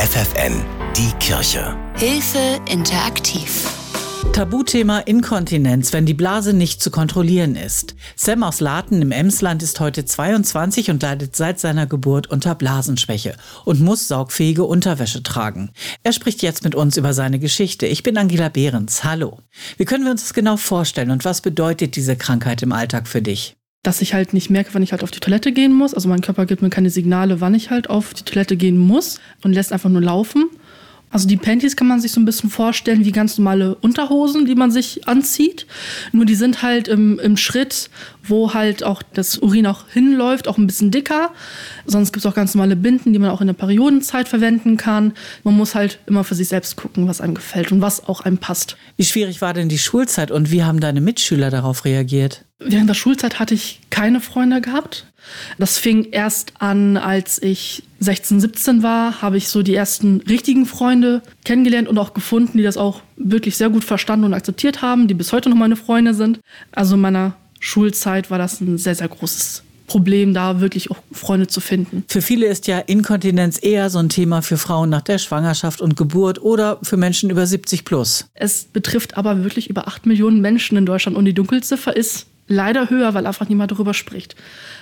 FFN, die Kirche. Hilfe interaktiv. Tabuthema Inkontinenz, wenn die Blase nicht zu kontrollieren ist. Sam aus Laten im Emsland ist heute 22 und leidet seit seiner Geburt unter Blasenschwäche und muss saugfähige Unterwäsche tragen. Er spricht jetzt mit uns über seine Geschichte. Ich bin Angela Behrens. Hallo. Wie können wir uns das genau vorstellen und was bedeutet diese Krankheit im Alltag für dich? Dass ich halt nicht merke, wann ich halt auf die Toilette gehen muss. Also mein Körper gibt mir keine Signale, wann ich halt auf die Toilette gehen muss und lässt einfach nur laufen. Also die Panties kann man sich so ein bisschen vorstellen wie ganz normale Unterhosen, die man sich anzieht. Nur die sind halt im, im Schritt, wo halt auch das Urin auch hinläuft, auch ein bisschen dicker. Sonst gibt es auch ganz normale Binden, die man auch in der Periodenzeit verwenden kann. Man muss halt immer für sich selbst gucken, was einem gefällt und was auch einem passt. Wie schwierig war denn die Schulzeit und wie haben deine Mitschüler darauf reagiert? Während der Schulzeit hatte ich keine Freunde gehabt. Das fing erst an, als ich 16, 17 war, habe ich so die ersten richtigen Freunde kennengelernt und auch gefunden, die das auch wirklich sehr gut verstanden und akzeptiert haben, die bis heute noch meine Freunde sind. Also in meiner Schulzeit war das ein sehr, sehr großes Problem, da wirklich auch Freunde zu finden. Für viele ist ja Inkontinenz eher so ein Thema für Frauen nach der Schwangerschaft und Geburt oder für Menschen über 70 plus. Es betrifft aber wirklich über 8 Millionen Menschen in Deutschland und die Dunkelziffer ist leider höher, weil einfach niemand darüber spricht.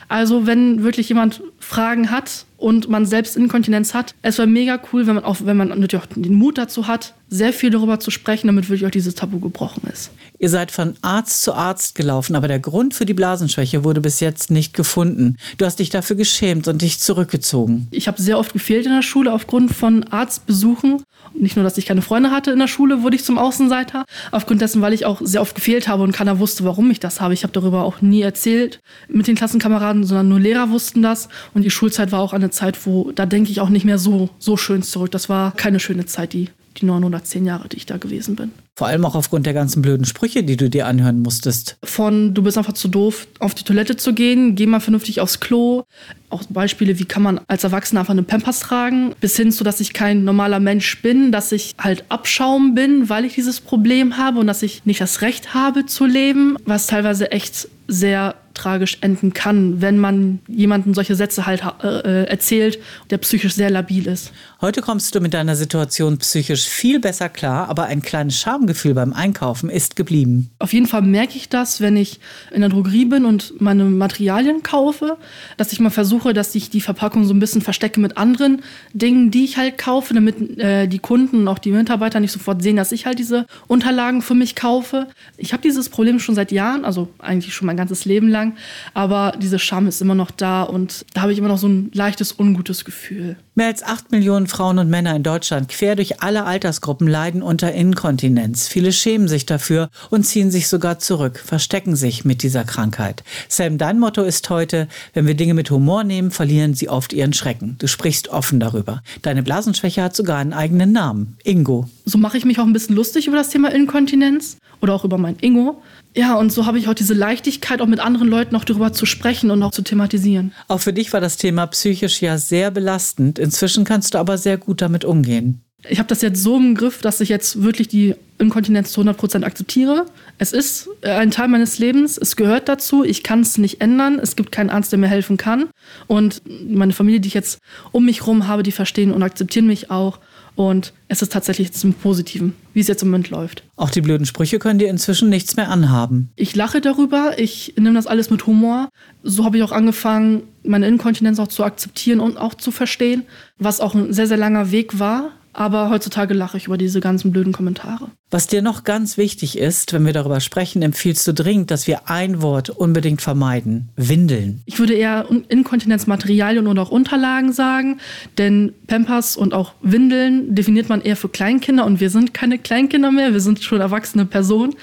Also wenn wirklich jemand Fragen hat und man selbst Inkontinenz hat, es wäre mega cool, wenn man auch, wenn man natürlich auch den Mut dazu hat, sehr viel darüber zu sprechen, damit wirklich auch dieses Tabu gebrochen ist. Ihr seid von Arzt zu Arzt gelaufen, aber der Grund für die Blasenschwäche wurde bis jetzt nicht gefunden. Du hast dich dafür geschämt und dich zurückgezogen. Ich habe sehr oft gefehlt in der Schule aufgrund von Arztbesuchen. Nicht nur, dass ich keine Freunde hatte in der Schule, wurde ich zum Außenseiter. Aufgrund dessen, weil ich auch sehr oft gefehlt habe und keiner wusste, warum ich das habe. Ich habe darüber auch nie erzählt mit den Klassenkameraden, sondern nur Lehrer wussten das. Und die Schulzeit war auch eine Zeit, wo da denke ich auch nicht mehr so, so schön zurück. Das war keine schöne Zeit, die die neun oder zehn Jahre, die ich da gewesen bin. Vor allem auch aufgrund der ganzen blöden Sprüche, die du dir anhören musstest. Von du bist einfach zu doof, auf die Toilette zu gehen, geh mal vernünftig aufs Klo. Auch Beispiele, wie kann man als Erwachsener einfach eine Pampers tragen, bis hin zu, dass ich kein normaler Mensch bin, dass ich halt Abschaum bin, weil ich dieses Problem habe und dass ich nicht das Recht habe zu leben, was teilweise echt sehr tragisch enden kann, wenn man jemanden solche Sätze halt äh, erzählt, der psychisch sehr labil ist. Heute kommst du mit deiner Situation psychisch viel besser klar, aber ein kleines Schamgefühl beim Einkaufen ist geblieben. Auf jeden Fall merke ich das, wenn ich in der Drogerie bin und meine Materialien kaufe, dass ich mal versuche, dass ich die Verpackung so ein bisschen verstecke mit anderen Dingen, die ich halt kaufe, damit äh, die Kunden und auch die Mitarbeiter nicht sofort sehen, dass ich halt diese Unterlagen für mich kaufe. Ich habe dieses Problem schon seit Jahren, also eigentlich schon mein ganzes Leben lang, aber diese Scham ist immer noch da und da habe ich immer noch so ein leichtes, ungutes Gefühl. Mehr als acht Millionen Frauen und Männer in Deutschland quer durch alle Altersgruppen leiden unter Inkontinenz. Viele schämen sich dafür und ziehen sich sogar zurück, verstecken sich mit dieser Krankheit. Sam, dein Motto ist heute, wenn wir Dinge mit Humor nehmen, verlieren sie oft ihren Schrecken. Du sprichst offen darüber. Deine Blasenschwäche hat sogar einen eigenen Namen, Ingo. So mache ich mich auch ein bisschen lustig über das Thema Inkontinenz oder auch über mein Ingo. Ja, und so habe ich auch diese Leichtigkeit, auch mit anderen Leuten noch darüber zu sprechen und auch zu thematisieren. Auch für dich war das Thema psychisch ja sehr belastend. Inzwischen kannst du aber sehr gut damit umgehen. Ich habe das jetzt so im Griff, dass ich jetzt wirklich die Inkontinenz zu 100% akzeptiere. Es ist äh, ein Teil meines Lebens, es gehört dazu, ich kann es nicht ändern, es gibt keinen Arzt, der mir helfen kann. Und meine Familie, die ich jetzt um mich herum habe, die verstehen und akzeptieren mich auch. Und es ist tatsächlich zum Positiven, wie es jetzt im Moment läuft. Auch die blöden Sprüche können dir inzwischen nichts mehr anhaben. Ich lache darüber, ich nehme das alles mit Humor. So habe ich auch angefangen, meine Inkontinenz auch zu akzeptieren und auch zu verstehen, was auch ein sehr, sehr langer Weg war. Aber heutzutage lache ich über diese ganzen blöden Kommentare. Was dir noch ganz wichtig ist, wenn wir darüber sprechen, empfiehlst du dringend, dass wir ein Wort unbedingt vermeiden. Windeln. Ich würde eher Inkontinenzmaterialien und auch Unterlagen sagen, denn Pampers und auch Windeln definiert man eher für Kleinkinder und wir sind keine Kleinkinder mehr, wir sind schon erwachsene Personen.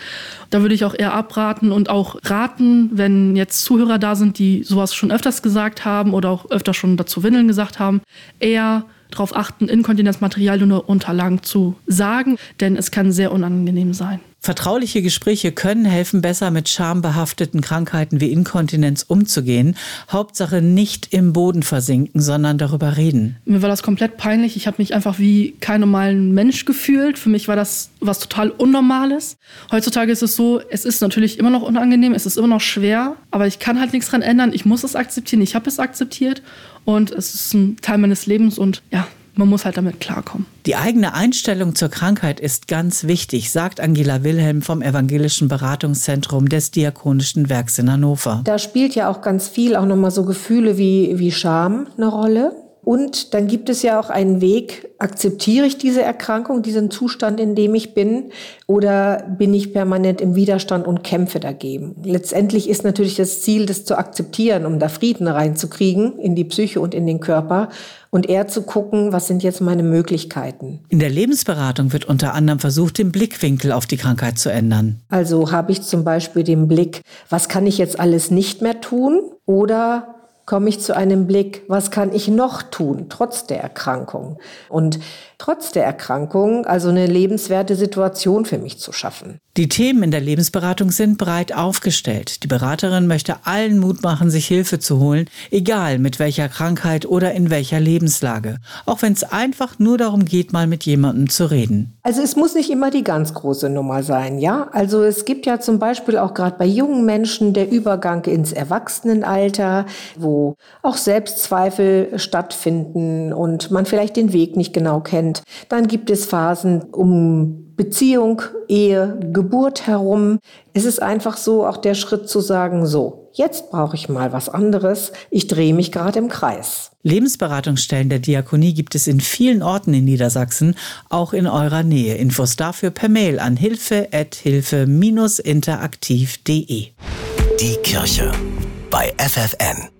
Da würde ich auch eher abraten und auch raten, wenn jetzt Zuhörer da sind, die sowas schon öfters gesagt haben oder auch öfter schon dazu Windeln gesagt haben, eher darauf achten, Inkontinenzmaterialien oder Unterlagen zu sagen, denn es kann sehr unangenehm sein. Vertrauliche Gespräche können helfen, besser mit schambehafteten Krankheiten wie Inkontinenz umzugehen. Hauptsache nicht im Boden versinken, sondern darüber reden. Mir war das komplett peinlich. Ich habe mich einfach wie kein normalen Mensch gefühlt. Für mich war das was total Unnormales. Heutzutage ist es so, es ist natürlich immer noch unangenehm, es ist immer noch schwer, aber ich kann halt nichts dran ändern. Ich muss es akzeptieren. Ich habe es akzeptiert und es ist ein Teil meines Lebens und ja, man muss halt damit klarkommen. Die eigene Einstellung zur Krankheit ist ganz wichtig, sagt Angela Wilhelm vom Evangelischen Beratungszentrum des Diakonischen Werks in Hannover. Da spielt ja auch ganz viel, auch nochmal so Gefühle wie, wie Scham eine Rolle. Und dann gibt es ja auch einen Weg, akzeptiere ich diese Erkrankung, diesen Zustand, in dem ich bin, oder bin ich permanent im Widerstand und kämpfe dagegen? Letztendlich ist natürlich das Ziel, das zu akzeptieren, um da Frieden reinzukriegen in die Psyche und in den Körper und eher zu gucken, was sind jetzt meine Möglichkeiten. In der Lebensberatung wird unter anderem versucht, den Blickwinkel auf die Krankheit zu ändern. Also habe ich zum Beispiel den Blick, was kann ich jetzt alles nicht mehr tun? Oder komme ich zu einem Blick, was kann ich noch tun, trotz der Erkrankung? Und trotz der Erkrankung also eine lebenswerte Situation für mich zu schaffen. Die Themen in der Lebensberatung sind breit aufgestellt. Die Beraterin möchte allen Mut machen, sich Hilfe zu holen, egal mit welcher Krankheit oder in welcher Lebenslage. Auch wenn es einfach nur darum geht, mal mit jemandem zu reden. Also es muss nicht immer die ganz große Nummer sein, ja? Also es gibt ja zum Beispiel auch gerade bei jungen Menschen der Übergang ins Erwachsenenalter, wo auch Selbstzweifel stattfinden und man vielleicht den Weg nicht genau kennt. Dann gibt es Phasen um Beziehung, Ehe, Geburt herum. Es ist einfach so auch der Schritt zu sagen, so, jetzt brauche ich mal was anderes. Ich drehe mich gerade im Kreis. Lebensberatungsstellen der Diakonie gibt es in vielen Orten in Niedersachsen, auch in eurer Nähe. Infos dafür per Mail an hilfe-interaktiv.de. Die Kirche bei FFN.